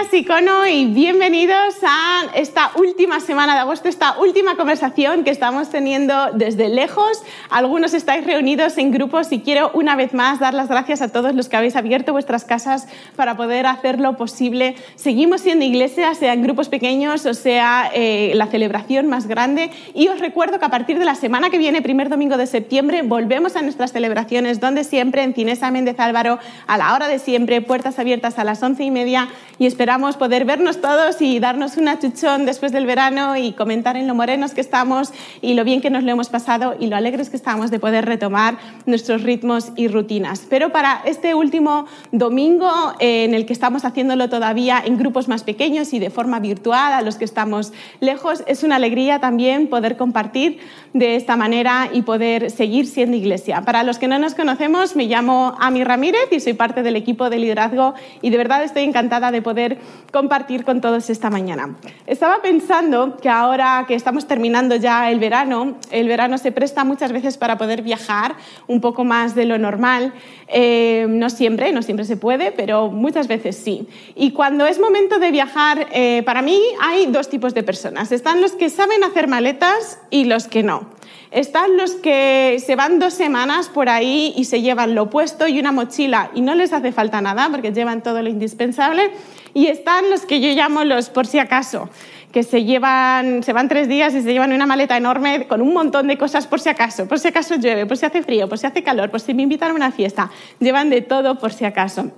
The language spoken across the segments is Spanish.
Buenos días, Icono, y bienvenidos a esta última semana de agosto, esta última conversación que estamos teniendo desde lejos. Algunos estáis reunidos en grupos y quiero una vez más dar las gracias a todos los que habéis abierto vuestras casas para poder hacerlo posible. Seguimos siendo iglesia, sea en grupos pequeños o sea eh, la celebración más grande. Y os recuerdo que a partir de la semana que viene, primer domingo de septiembre, volvemos a nuestras celebraciones donde siempre en Cinesa Méndez Álvaro, a la hora de siempre, puertas abiertas a las once y media y esperamos poder vernos todos y darnos un achuchón después del verano y comentar en lo morenos que estamos y lo bien que nos lo hemos pasado y lo alegres que estamos de poder retomar nuestros ritmos y rutinas. Pero para este último domingo eh, en el que estamos haciéndolo todavía en grupos más pequeños y de forma virtual a los que estamos lejos, es una alegría también poder compartir de esta manera y poder seguir siendo iglesia. Para los que no nos conocemos, me llamo Ami Ramírez y soy parte del equipo de liderazgo y de verdad estoy encantada de poder compartir con todos esta mañana. Estaba pensando que ahora que estamos terminando ya el verano, el verano se presta muchas veces para poder viajar un poco más de lo normal. Eh, no siempre, no siempre se puede, pero muchas veces sí. Y cuando es momento de viajar, eh, para mí hay dos tipos de personas. Están los que saben hacer maletas y los que no. Están los que se van dos semanas por ahí y se llevan lo opuesto y una mochila y no les hace falta nada porque llevan todo lo indispensable. Y están los que yo llamo los por si acaso, que se, llevan, se van tres días y se llevan una maleta enorme con un montón de cosas por si acaso. Por si acaso llueve, por si hace frío, por si hace calor, por si me invitan a una fiesta. Llevan de todo por si acaso.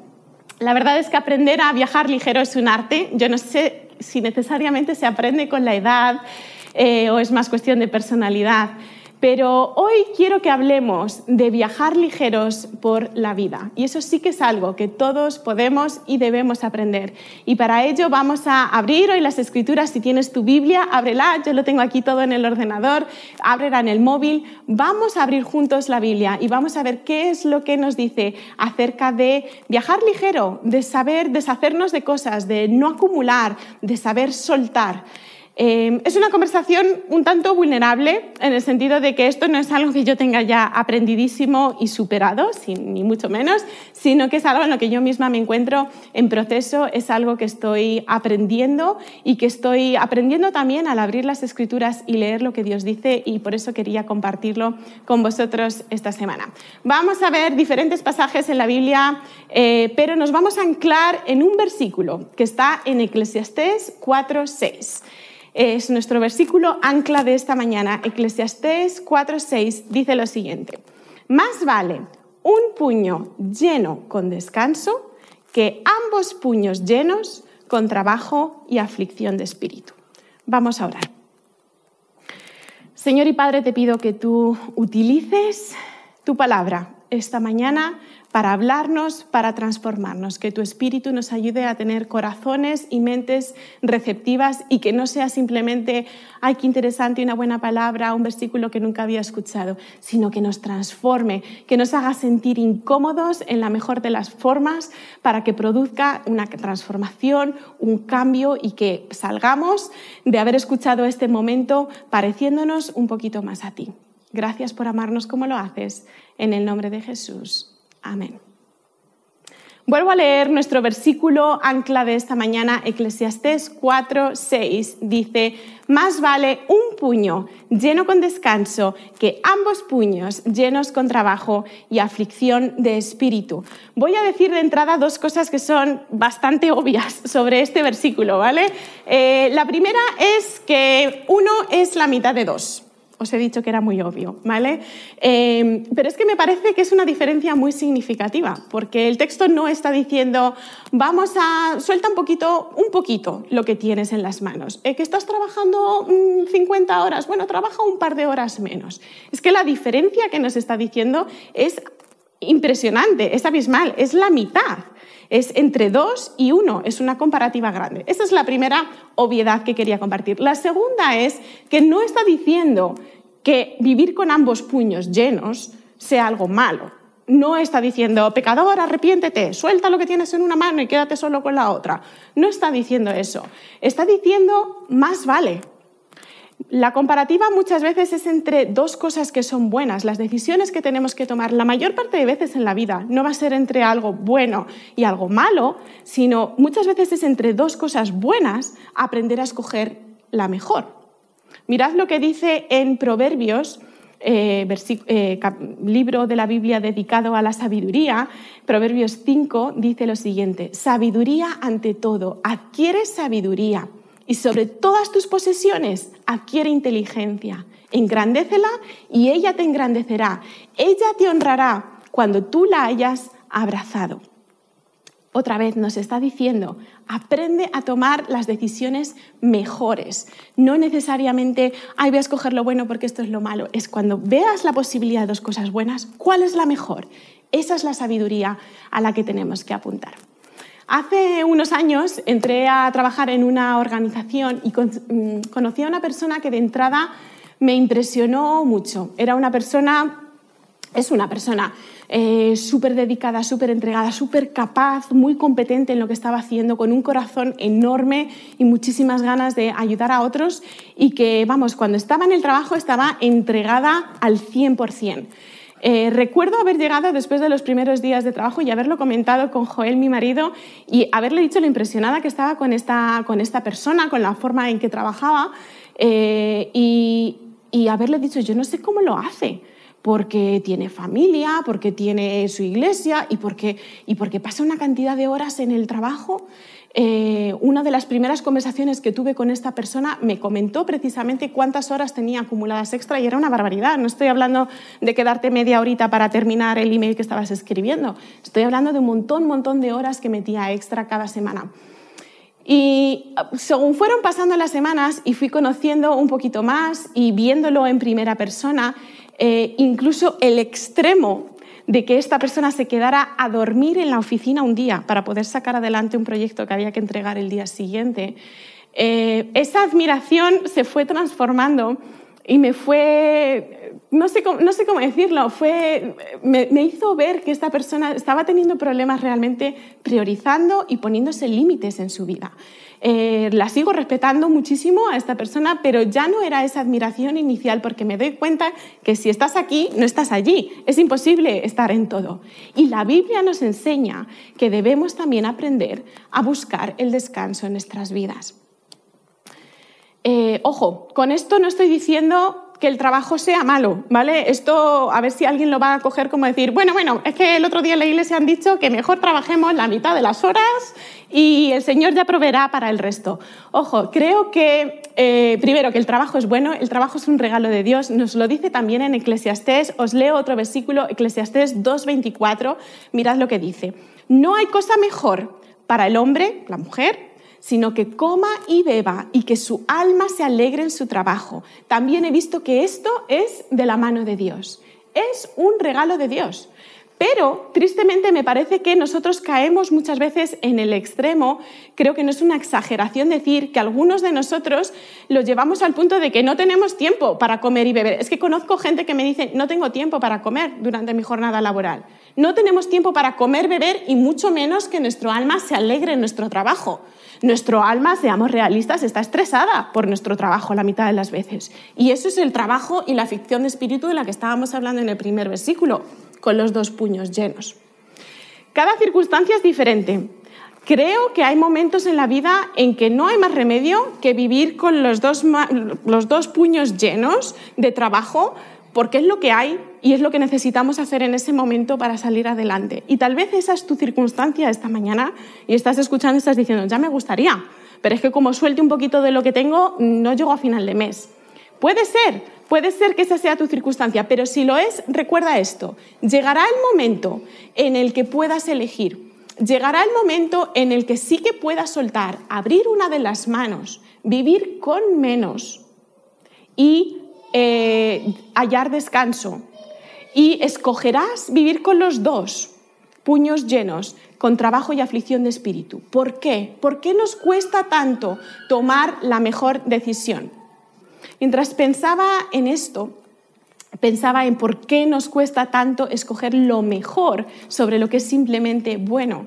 La verdad es que aprender a viajar ligero es un arte. Yo no sé si necesariamente se aprende con la edad eh, o es más cuestión de personalidad. Pero hoy quiero que hablemos de viajar ligeros por la vida. Y eso sí que es algo que todos podemos y debemos aprender. Y para ello vamos a abrir hoy las escrituras. Si tienes tu Biblia, ábrela. Yo lo tengo aquí todo en el ordenador. Ábrela en el móvil. Vamos a abrir juntos la Biblia y vamos a ver qué es lo que nos dice acerca de viajar ligero, de saber deshacernos de cosas, de no acumular, de saber soltar. Em, es una conversación un tanto vulnerable en el sentido de que esto no es algo que yo tenga ya aprendidísimo y superado, ni mucho menos, sino que es algo en lo que yo misma me encuentro en proceso, es algo que estoy aprendiendo y que estoy aprendiendo también al abrir las escrituras y leer lo que Dios dice y por eso quería compartirlo con vosotros esta semana. Vamos a ver diferentes pasajes en la Biblia, eh, pero nos vamos a anclar en un versículo que está en Eclesiastés 4.6. Es nuestro versículo ancla de esta mañana. Eclesiastés 4:6 dice lo siguiente: Más vale un puño lleno con descanso que ambos puños llenos con trabajo y aflicción de espíritu. Vamos a orar. Señor y Padre, te pido que tú utilices tu palabra esta mañana para hablarnos, para transformarnos, que tu Espíritu nos ayude a tener corazones y mentes receptivas y que no sea simplemente, ay, qué interesante, una buena palabra, un versículo que nunca había escuchado, sino que nos transforme, que nos haga sentir incómodos en la mejor de las formas para que produzca una transformación, un cambio y que salgamos de haber escuchado este momento pareciéndonos un poquito más a ti. Gracias por amarnos como lo haces. En el nombre de Jesús. Amén. Vuelvo a leer nuestro versículo ancla de esta mañana, Eclesiastés 4, 6. Dice, más vale un puño lleno con descanso que ambos puños llenos con trabajo y aflicción de espíritu. Voy a decir de entrada dos cosas que son bastante obvias sobre este versículo, ¿vale? Eh, la primera es que uno es la mitad de dos os he dicho que era muy obvio, ¿vale? Em, pero es que me parece que es una diferencia muy significativa, porque el texto no está diciendo, vamos a, suelta un poquito, un poquito lo que tienes en las manos. Eh, que estás trabajando 50 mm, horas, bueno, trabaja un par de horas menos. Es que la diferencia que nos está diciendo es impresionante, es abismal, es la mitad. Es entre 2 y 1, es una comparativa grande. Esa es la primera obviedad que quería compartir. La segunda es que no está diciendo que vivir con ambos puños llenos sea algo malo. No está diciendo, pecador, arrepiéntete, suelta lo que tienes en una mano y quédate solo con la otra. No está diciendo eso. Está diciendo, más vale, la comparativa muchas veces es entre dos cosas que son buenas. Las decisiones que tenemos que tomar la mayor parte de veces en la vida no va a ser entre algo bueno y algo malo, sino muchas veces es entre dos cosas buenas aprender a escoger la mejor. Mirad lo que dice en Proverbios, eh, eh, libro de la Biblia dedicado a la sabiduría, Proverbios 5 dice lo siguiente, sabiduría ante todo, adquiere sabiduría y sobre todas tus posesiones adquiere inteligencia. Engrandécela y ella te engrandecerá. Ella te honrará cuando tú la hayas abrazado. Otra vez nos está diciendo, aprende a tomar las decisiones mejores. No necesariamente, ay, voy a escoger lo bueno porque esto es lo malo. Es cuando veas la posibilidad de dos cosas buenas, ¿cuál es la mejor? Esa es la sabiduría a la que tenemos que apuntar. Hace unos años entré a trabajar en una organización y mm, conocí a una persona que de entrada me impresionó mucho. Era una persona, es una persona eh, súper dedicada, súper entregada, súper capaz, muy competente en lo que estaba haciendo, con un corazón enorme y muchísimas ganas de ayudar a otros y que, vamos, cuando estaba en el trabajo estaba entregada al 100%. Eh, recuerdo haber llegado después de los primeros días de trabajo y haberlo comentado con Joel, mi marido, y haberle dicho lo impresionada que estaba con esta, con esta persona, con la forma en que trabajaba, eh, y, y haberle dicho, yo no sé cómo lo hace porque tiene familia, porque tiene su iglesia y porque, y porque pasa una cantidad de horas en el trabajo eh, una de las primeras conversaciones que tuve con esta persona me comentó precisamente cuántas horas tenía acumuladas extra y era una barbaridad. No estoy hablando de quedarte media horita para terminar el email que estabas escribiendo. Estoy hablando de un montón, montón de horas que metía extra cada semana. Y según fueron pasando las semanas y fui conociendo un poquito más y viéndolo en primera persona, eh, incluso el extremo de que esta persona se quedara a dormir en la oficina un día para poder sacar adelante un proyecto que había que entregar el día siguiente, eh, esa admiración se fue transformando y me fue, no sé cómo, decirlo, fue, me, hizo ver que esta persona estaba teniendo problemas realmente priorizando y poniéndose límites en su vida. Eh, la sigo respetando muchísimo a esta persona, pero ya no era esa admiración inicial porque me doy cuenta que si estás aquí, no estás allí. Es imposible estar en todo. Y la Biblia nos enseña que debemos también aprender a buscar el descanso en nuestras vidas. Eh, ojo, con esto no estoy diciendo que el trabajo sea malo, ¿vale? Esto a ver si alguien lo va a coger como decir, bueno, bueno, es que el otro día en la iglesia han dicho que mejor trabajemos la mitad de las horas y el Señor ya proveerá para el resto. Ojo, creo que eh, primero que el trabajo es bueno, el trabajo es un regalo de Dios, nos lo dice también en Eclesiastés, os leo otro versículo, Eclesiastés 2.24, mirad lo que dice, no hay cosa mejor para el hombre, la mujer, sino que coma y beba y que su alma se alegre en su trabajo. También he visto que esto es de la mano de Dios. Es un regalo de Dios. Pero tristemente me parece que nosotros caemos muchas veces en el extremo. Creo que no es una exageración decir que algunos de nosotros lo llevamos al punto de que no tenemos tiempo para comer y beber. Es que conozco gente que me dice, no tengo tiempo para comer durante mi jornada laboral. No tenemos tiempo para comer, beber y mucho menos que nuestro alma se alegre en nuestro trabajo. Nuestro alma, seamos realistas, está estresada por nuestro trabajo la mitad de las veces. Y eso es el trabajo y la ficción de espíritu de la que estábamos hablando en el primer versículo, con los dos puños llenos. Cada circunstancia es diferente. Creo que hay momentos en la vida en que no hay más remedio que vivir con los dos, los dos puños llenos de trabajo porque es lo que hay y es lo que necesitamos hacer en ese momento para salir adelante. Y tal vez esa es tu circunstancia esta mañana y estás escuchando y estás diciendo, ya me gustaría, pero es que como suelte un poquito de lo que tengo, no llego a final de mes. Puede ser, puede ser que esa sea tu circunstancia, pero si lo es, recuerda esto, llegará el momento en el que puedas elegir, llegará el momento en el que sí que puedas soltar, abrir una de las manos, vivir con menos y eh, hallar descanso y escogerás vivir con los dos, puños llenos, con trabajo y aflicción de espíritu. ¿Por qué? ¿Por qué nos cuesta tanto tomar la mejor decisión? Mientras pensaba en esto, pensaba en por qué nos cuesta tanto escoger lo mejor sobre lo que es simplemente bueno.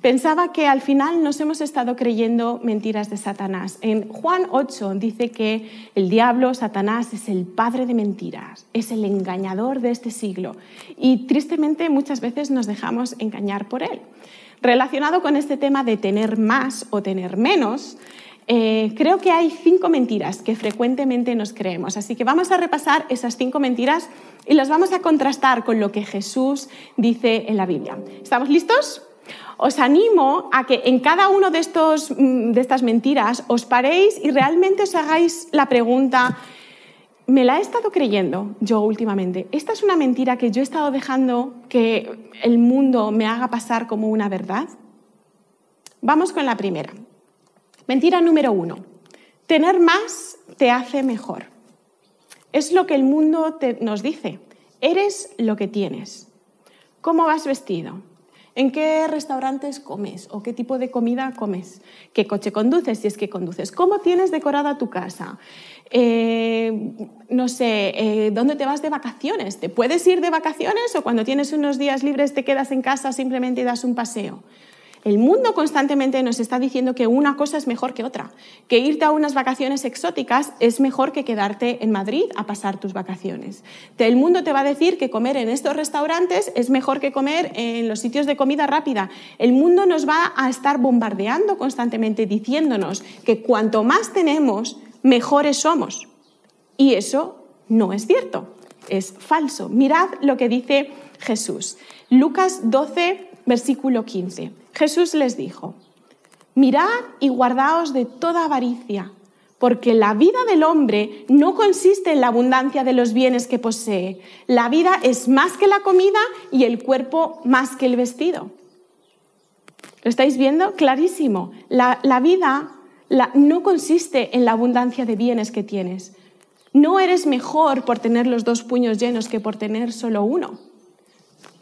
Pensaba que al final nos hemos estado creyendo mentiras de Satanás. En Juan 8 dice que el diablo, Satanás, es el padre de mentiras, es el engañador de este siglo. Y tristemente muchas veces nos dejamos engañar por él. Relacionado con este tema de tener más o tener menos, eh, creo que hay cinco mentiras que frecuentemente nos creemos. Así que vamos a repasar esas cinco mentiras y las vamos a contrastar con lo que Jesús dice en la Biblia. ¿Estamos listos? os animo a que en cada una de, mm, de estas mentiras os paréis y realmente os hagáis la pregunta, ¿me la he estado creyendo yo últimamente? ¿Esta es una mentira que yo he estado dejando que el mundo me haga pasar como una verdad? Vamos con la primera. Mentira número uno. Tener más te hace mejor. Es lo que el mundo nos dice. Eres lo que tienes. ¿Cómo vas vestido? ¿En qué restaurantes comes o qué tipo de comida comes? ¿Qué coche conduces si es que conduces? ¿Cómo tienes decorada tu casa? Eh, no sé, eh, ¿dónde te vas de vacaciones? ¿Te puedes ir de vacaciones o cuando tienes unos días libres te quedas en casa simplemente y das un paseo? El mundo constantemente nos está diciendo que una cosa es mejor que otra, que irte a unas vacaciones exóticas es mejor que quedarte en Madrid a pasar tus vacaciones. El mundo te va a decir que comer en estos restaurantes es mejor que comer en los sitios de comida rápida. El mundo nos va a estar bombardeando constantemente diciéndonos que cuanto más tenemos, mejores somos. Y eso no es cierto, es falso. Mirad lo que dice Jesús. Lucas 12, versículo 15. Jesús les dijo, mirad y guardaos de toda avaricia, porque la vida del hombre no consiste en la abundancia de los bienes que posee. La vida es más que la comida y el cuerpo más que el vestido. ¿Lo estáis viendo? Clarísimo. La, vida no consiste en la abundancia de bienes que tienes. No eres mejor por tener los dos puños llenos que por tener solo uno.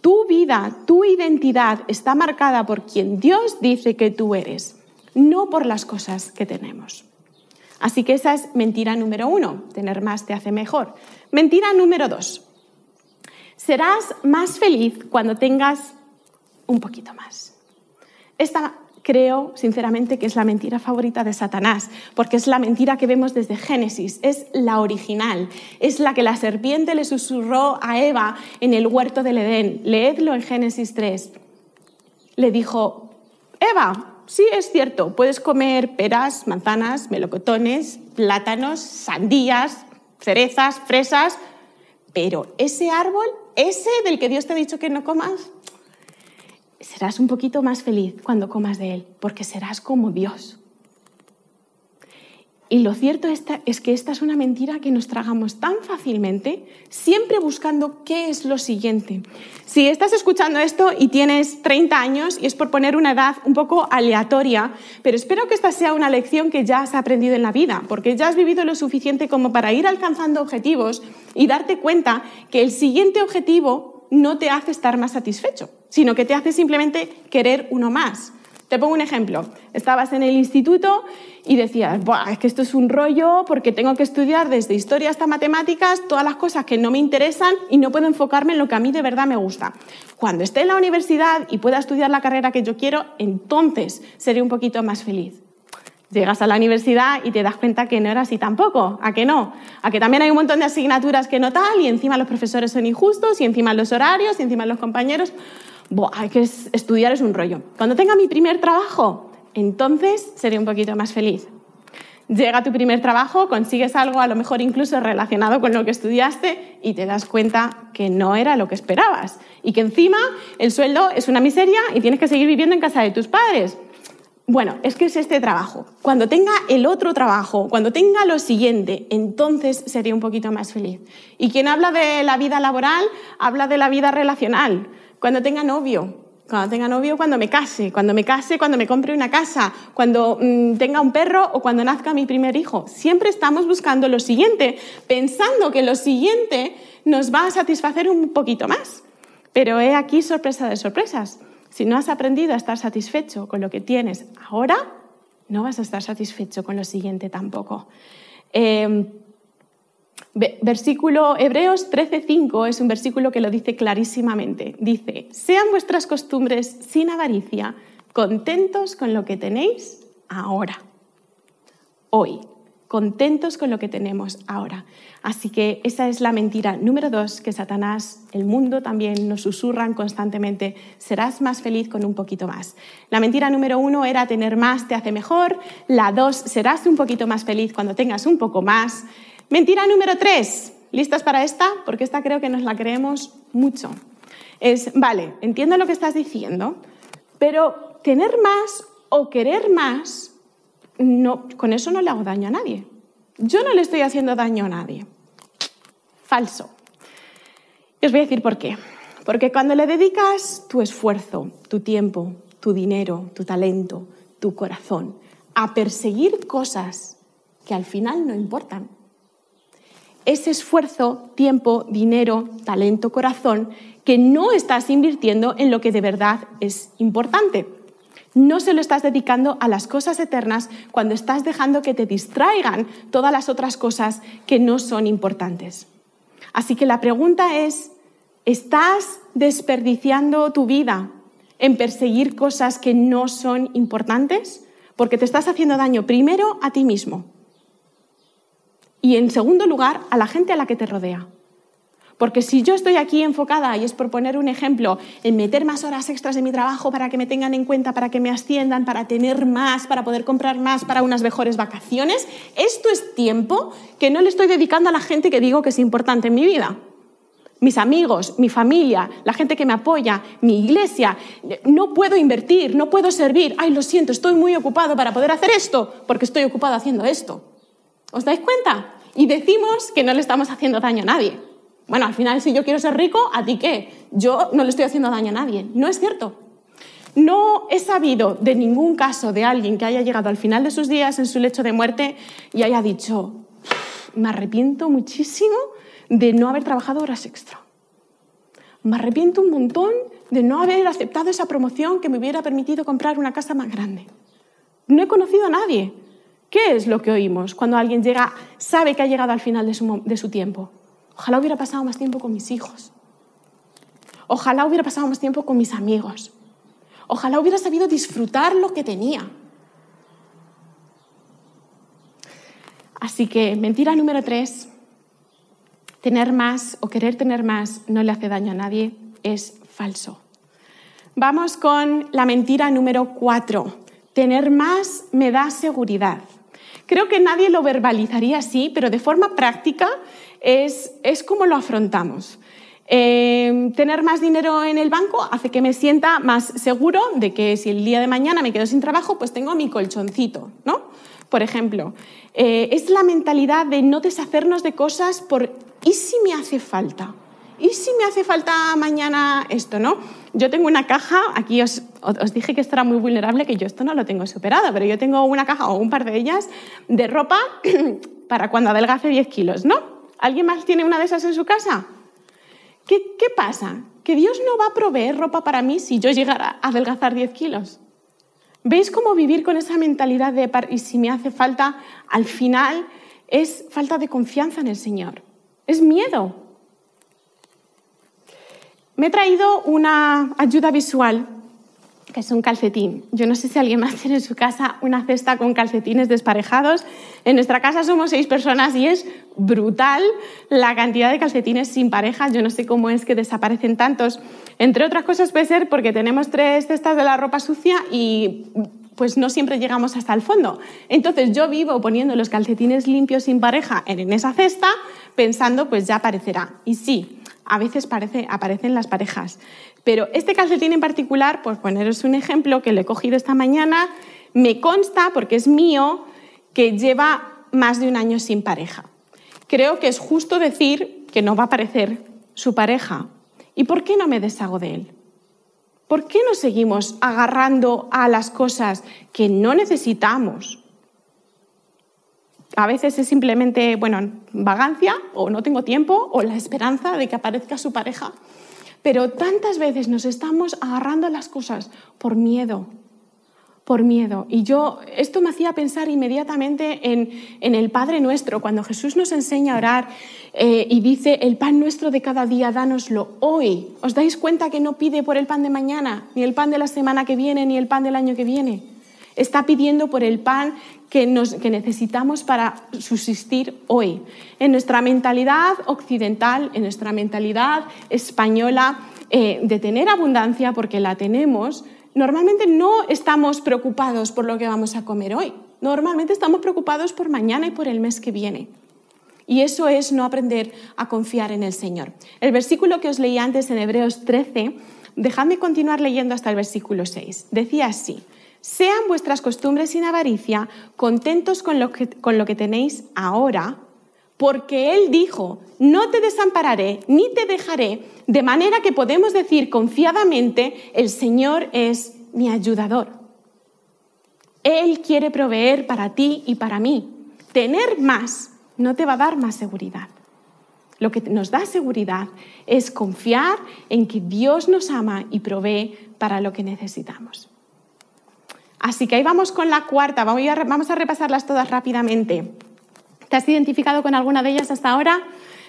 Tu vida, tu identidad está marcada por quien Dios dice que tú eres, no por las cosas que tenemos. Así que esa es mentira número uno, tener más te hace mejor. Mentira número dos, serás más feliz cuando tengas un poquito más. Esta creo sinceramente que es la mentira favorita de Satanás, porque es la mentira que vemos desde Génesis, es la original, es la que la serpiente le susurró a Eva en el huerto del Edén. Leedlo en Génesis 3. Le dijo, Eva, sí es cierto, puedes comer peras, manzanas, melocotones, plátanos, sandías, cerezas, fresas, pero ese árbol, ese del que Dios te ha dicho que no comas, serás un poquito más feliz cuando comas de él, porque serás como Dios. Y lo cierto es que esta es una mentira que nos tragamos tan fácilmente, siempre buscando qué es lo siguiente. Si estás escuchando esto y tienes 30 años, y es por poner una edad un poco aleatoria, pero espero que esta sea una lección que ya has aprendido en la vida, porque ya has vivido lo suficiente como para ir alcanzando objetivos y darte cuenta que el siguiente objetivo no te hace estar más satisfecho sino que te hace simplemente querer uno más. Te pongo un ejemplo. Estabas en el instituto y decías, es que esto es un rollo porque tengo que estudiar desde historia hasta matemáticas todas las cosas que no me interesan y no puedo enfocarme en lo que a mí de verdad me gusta. Cuando esté en la universidad y pueda estudiar la carrera que yo quiero, entonces seré un poquito más feliz. Llegas a la universidad y te das cuenta que no era así tampoco, ¿a que no? A que también hay un montón de asignaturas que no tal y encima los profesores son injustos y encima los horarios y encima los compañeros hay que estudiar es un rollo. Cuando tenga mi primer trabajo, entonces seré un poquito más feliz. Llega tu primer trabajo, consigues algo a lo mejor incluso relacionado con lo que estudiaste y te das cuenta que no era lo que esperabas y que encima el sueldo es una miseria y tienes que seguir viviendo en casa de tus padres. Bueno, es que es este trabajo. Cuando tenga el otro trabajo, cuando tenga lo siguiente, entonces seré un poquito más feliz. Y quien habla de la vida laboral, habla de la vida relacional cuando tenga novio, cuando tenga novio, cuando me case, cuando me case, cuando me compre una casa, cuando mm, tenga un perro o cuando nazca mi primer hijo. Siempre estamos buscando lo siguiente, pensando que lo siguiente nos va a satisfacer un poquito más. Pero he aquí sorpresa de sorpresas. Si no has aprendido a estar satisfecho con lo que tienes ahora, no vas a estar satisfecho con lo siguiente tampoco. Eh, Versículo Hebreos 13:5 es un versículo que lo dice clarísimamente. Dice, sean vuestras costumbres sin avaricia, contentos con lo que tenéis ahora, hoy, contentos con lo que tenemos ahora. Así que esa es la mentira número dos que Satanás, el mundo también nos susurran constantemente, serás más feliz con un poquito más. La mentira número uno era tener más te hace mejor, la dos, serás un poquito más feliz cuando tengas un poco más. Mentira número tres. ¿Listas para esta? Porque esta creo que nos la creemos mucho. Es, vale, entiendo lo que estás diciendo, pero tener más o querer más, con eso no le hago daño a nadie. Yo no le estoy haciendo daño a nadie. Falso. Y os voy a decir por qué. Porque cuando le dedicas tu esfuerzo, tu tiempo, tu dinero, tu talento, tu corazón a perseguir cosas que al final no importan, ese esfuerzo, tiempo, dinero, talento, corazón, que no estás invirtiendo en lo que de verdad es importante. No se lo estás dedicando a las cosas eternas cuando estás dejando que te distraigan todas las otras cosas que no son importantes. Así que la pregunta es, ¿estás desperdiciando tu vida en perseguir cosas que no son importantes? Porque te estás haciendo daño primero a ti mismo y en segundo lugar a la gente a la que te rodea. Porque si yo estoy aquí enfocada, y es por poner un ejemplo, en meter más horas extras en mi trabajo para que me tengan en cuenta, para que me asciendan, para tener más, para poder comprar más, para unas mejores vacaciones, esto es tiempo que no le estoy dedicando a la gente que digo que es importante en mi vida. Mis amigos, mi familia, la gente que me apoya, mi iglesia. No puedo invertir, no puedo servir. Ay, lo siento, estoy muy ocupado para poder hacer esto, porque estoy ocupado haciendo esto. ¿Os dais cuenta? Y decimos que no le estamos haciendo daño a nadie. Bueno, al final, si yo quiero ser rico, ¿a ti qué? Yo no le estoy haciendo daño a nadie. No es cierto. No he sabido de ningún caso de alguien que haya llegado al final de sus días en su lecho de muerte y haya dicho, me arrepiento muchísimo de no haber trabajado horas extra. Me arrepiento un montón de no haber aceptado esa promoción que me hubiera permitido comprar una casa más grande. No he conocido a nadie ¿Qué es lo que oímos cuando alguien llega, sabe que ha llegado al final de su, tiempo? Ojalá hubiera pasado más tiempo con mis hijos. Ojalá hubiera pasado más tiempo con mis amigos. Ojalá hubiera sabido disfrutar lo que tenía. Así que mentira número tres, tener más o querer tener más no le hace daño a nadie, es falso. Vamos con la mentira número cuatro, tener más me da seguridad. Creo que nadie lo verbalizaría así, pero de forma práctica es, es como lo afrontamos. Em, tener más dinero en el banco hace que me sienta más seguro de que si el día de mañana me quedo sin trabajo, pues tengo mi colchoncito, ¿no? Por ejemplo, eh, es la mentalidad de no deshacernos de cosas por ¿y si me hace falta? ¿Y si me hace falta mañana esto, no? Yo tengo una caja, aquí os, dije que esto era muy vulnerable, que yo esto no lo tengo superado, pero yo tengo una caja o un par de ellas de ropa para cuando adelgace 10 kilos, ¿no? ¿Alguien más tiene una de esas en su casa? ¿Qué, qué pasa? Que Dios no va a proveer ropa para mí si yo llegara a adelgazar 10 kilos. ¿Veis cómo vivir con esa mentalidad de y si me hace falta, al final es falta de confianza en el Señor? Es miedo. Me he traído una ayuda visual, que es un calcetín. Yo no sé si alguien más tiene en su casa una cesta con calcetines desparejados. En nuestra casa somos seis personas y es brutal la cantidad de calcetines sin pareja. Yo no sé cómo es que desaparecen tantos. Entre otras cosas puede ser porque tenemos tres cestas de la ropa sucia y pues no siempre llegamos hasta el fondo. Entonces yo vivo poniendo los calcetines limpios sin pareja en esa cesta pensando pues ya aparecerá. Y sí, a veces aparecen las parejas. Pero este calcetín en particular, por poneros un ejemplo que le he cogido esta mañana, me consta, porque es mío, que lleva más de un año sin pareja. Creo que es justo decir que no va a aparecer su pareja. ¿Y por qué no me deshago de él? ¿Por qué nos seguimos agarrando a las cosas que no necesitamos? A veces es simplemente, bueno, vagancia o no tengo tiempo o la esperanza de que aparezca su pareja. Pero tantas veces nos estamos agarrando las cosas por miedo, por miedo. Y yo, esto me hacía pensar inmediatamente en, en el Padre Nuestro, cuando Jesús nos enseña a orar eh, y dice, el pan nuestro de cada día, dánoslo hoy. ¿Os dais cuenta que no pide por el pan de mañana, ni el pan de la semana que viene, ni el pan del año que viene? Está pidiendo por el pan que, necesitamos para subsistir hoy. En nuestra mentalidad occidental, en nuestra mentalidad española, eh, de tener abundancia, porque la tenemos, normalmente no estamos preocupados por lo que vamos a comer hoy. Normalmente estamos preocupados por mañana y por el mes que viene. Y eso es no aprender a confiar en el Señor. El versículo que os leí antes en Hebreos 13, dejadme continuar leyendo hasta el versículo 6. Decía así, sean vuestras costumbres sin avaricia, contentos con lo que, tenéis ahora, porque Él dijo, no te desampararé ni te dejaré, de manera que podemos decir confiadamente, el Señor es mi ayudador. Él quiere proveer para ti y para mí. Tener más no te va a dar más seguridad. Lo que nos da seguridad es confiar en que Dios nos ama y provee para lo que necesitamos. Así que ahí vamos con la cuarta, vamos a repasarlas todas rápidamente. ¿Te has identificado con alguna de ellas hasta ahora?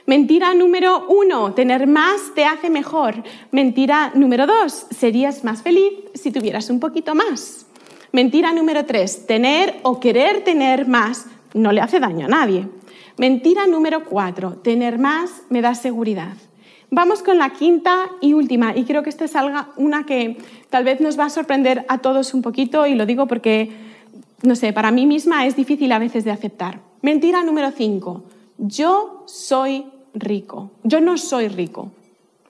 Mentira número uno, tener más te hace mejor. Mentira número dos, serías más feliz si tuvieras un poquito más. Mentira número tres, tener o querer tener más no le hace daño a nadie. Mentira número cuatro, tener más me da seguridad. Vamos con la quinta y última, y creo que esta es una que tal vez nos va a sorprender a todos un poquito, y lo digo porque, no sé, para mí misma es difícil a veces de aceptar. Mentira número 5. Yo soy rico. Yo no soy rico.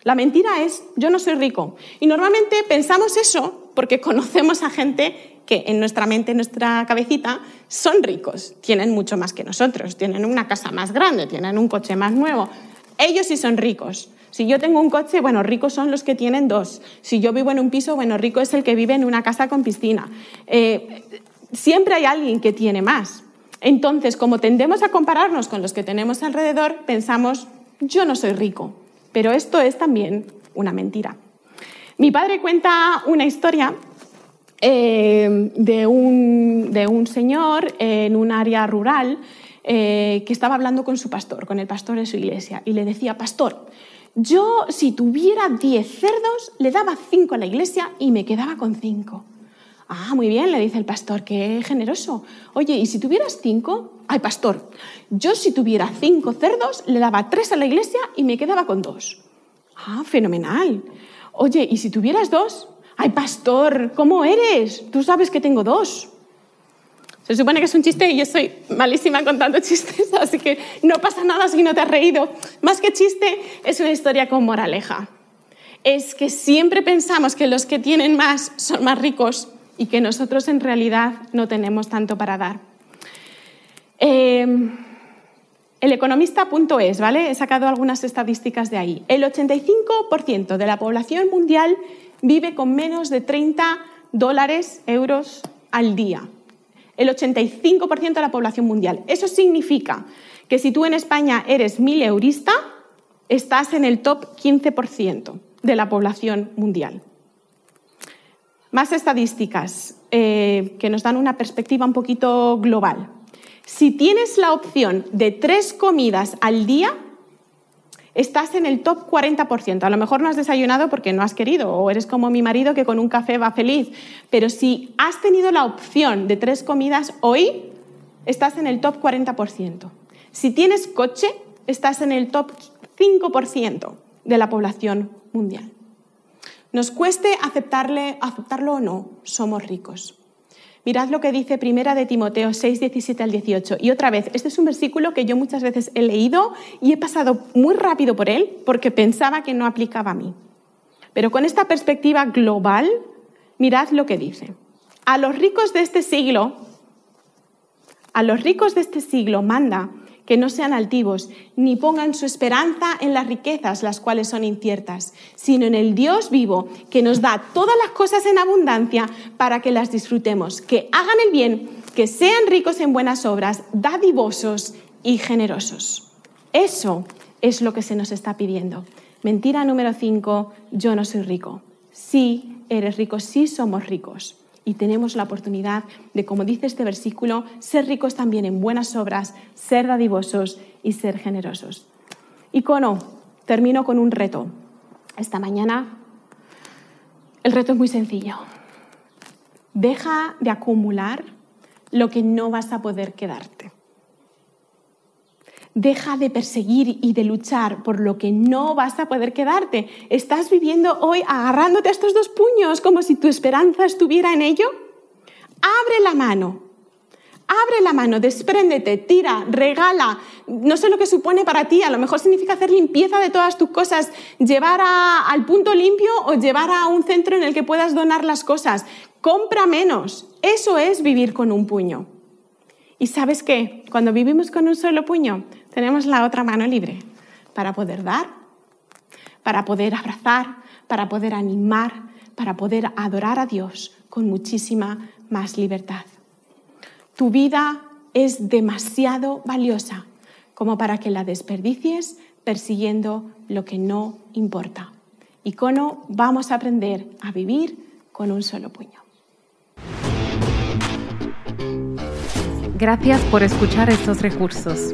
La mentira es yo no soy rico. Y normalmente pensamos eso porque conocemos a gente que en nuestra mente, en nuestra cabecita, son ricos. Tienen mucho más que nosotros. Tienen una casa más grande, tienen un coche más nuevo. Ellos sí son ricos. Si yo tengo un coche, bueno, ricos son los que tienen dos. Si yo vivo en un piso, bueno, rico es el que vive en una casa con piscina. Eh, siempre hay alguien que tiene más. Entonces, como tendemos a compararnos con los que tenemos alrededor, pensamos, yo no soy rico, pero esto es también una mentira. Mi padre cuenta una historia eh, de, un, señor en un área rural eh, que estaba hablando con su pastor, con el pastor de su iglesia, y le decía, pastor, yo si tuviera 10 cerdos, le daba 5 a la iglesia y me quedaba con 5. Ah, muy bien, le dice el pastor, qué generoso. Oye, ¿y si tuvieras cinco? Ay, pastor, yo si tuviera cinco cerdos, le daba tres a la iglesia y me quedaba con dos. Ah, fenomenal. Oye, ¿y si tuvieras dos? Ay, pastor, ¿cómo eres? Tú sabes que tengo dos. Se supone que es un chiste y yo soy malísima contando chistes, así que no pasa nada si no te has reído. Más que chiste, es una historia con moraleja. Es que siempre pensamos que los que tienen más son más ricos y que nosotros en realidad no tenemos tanto para dar. Eh, el economista.es, ¿vale? He sacado algunas estadísticas de ahí. El 85% de la población mundial vive con menos de 30 dólares, euros al día. El 85% de la población mundial. Eso significa que si tú en España eres mil eurista, estás en el top 15% de la población mundial. Más estadísticas eh, que nos dan una perspectiva un poquito global. Si tienes la opción de tres comidas al día, estás en el top 40%. A lo mejor no has desayunado porque no has querido o eres como mi marido que con un café va feliz. Pero si has tenido la opción de tres comidas hoy, estás en el top 40%. Si tienes coche, estás en el top 5% de la población mundial. Nos cueste aceptarle, aceptarlo o no, somos ricos. Mirad lo que dice Primera de Timoteo 6, 17 al 18. Y otra vez, este es un versículo que yo muchas veces he leído y he pasado muy rápido por él porque pensaba que no aplicaba a mí. Pero con esta perspectiva global, mirad lo que dice. A los ricos de este siglo, a los ricos de este siglo manda que no sean altivos, ni pongan su esperanza en las riquezas, las cuales son inciertas, sino en el Dios vivo, que nos da todas las cosas en abundancia para que las disfrutemos, que hagan el bien, que sean ricos en buenas obras, dadivosos y generosos. Eso es lo que se nos está pidiendo. Mentira número 5, yo no soy rico. Sí, eres rico, sí somos ricos y tenemos la oportunidad de, como dice este versículo, ser ricos también en buenas obras, ser dadivosos y ser generosos. Icono, termino con un reto. Esta mañana el reto es muy sencillo. Deja de acumular lo que no vas a poder quedarte. Deja de perseguir y de luchar por lo que no vas a poder quedarte. ¿Estás viviendo hoy agarrándote a estos dos puños como si tu esperanza estuviera en ello? Abre la mano. Abre la mano, despréndete, tira, regala. No sé lo que supone para ti, a lo mejor significa hacer limpieza de todas tus cosas, llevar al punto limpio o llevar a un centro en el que puedas donar las cosas. Compra menos. Eso es vivir con un puño. ¿Y sabes qué? Cuando vivimos con un solo puño, tenemos la otra mano libre para poder dar, para poder abrazar, para poder animar, para poder adorar a Dios con muchísima más libertad. Tu vida es demasiado valiosa como para que la desperdicies persiguiendo lo que no importa. Y con vamos a aprender a vivir con un solo puño. Gracias por escuchar estos recursos.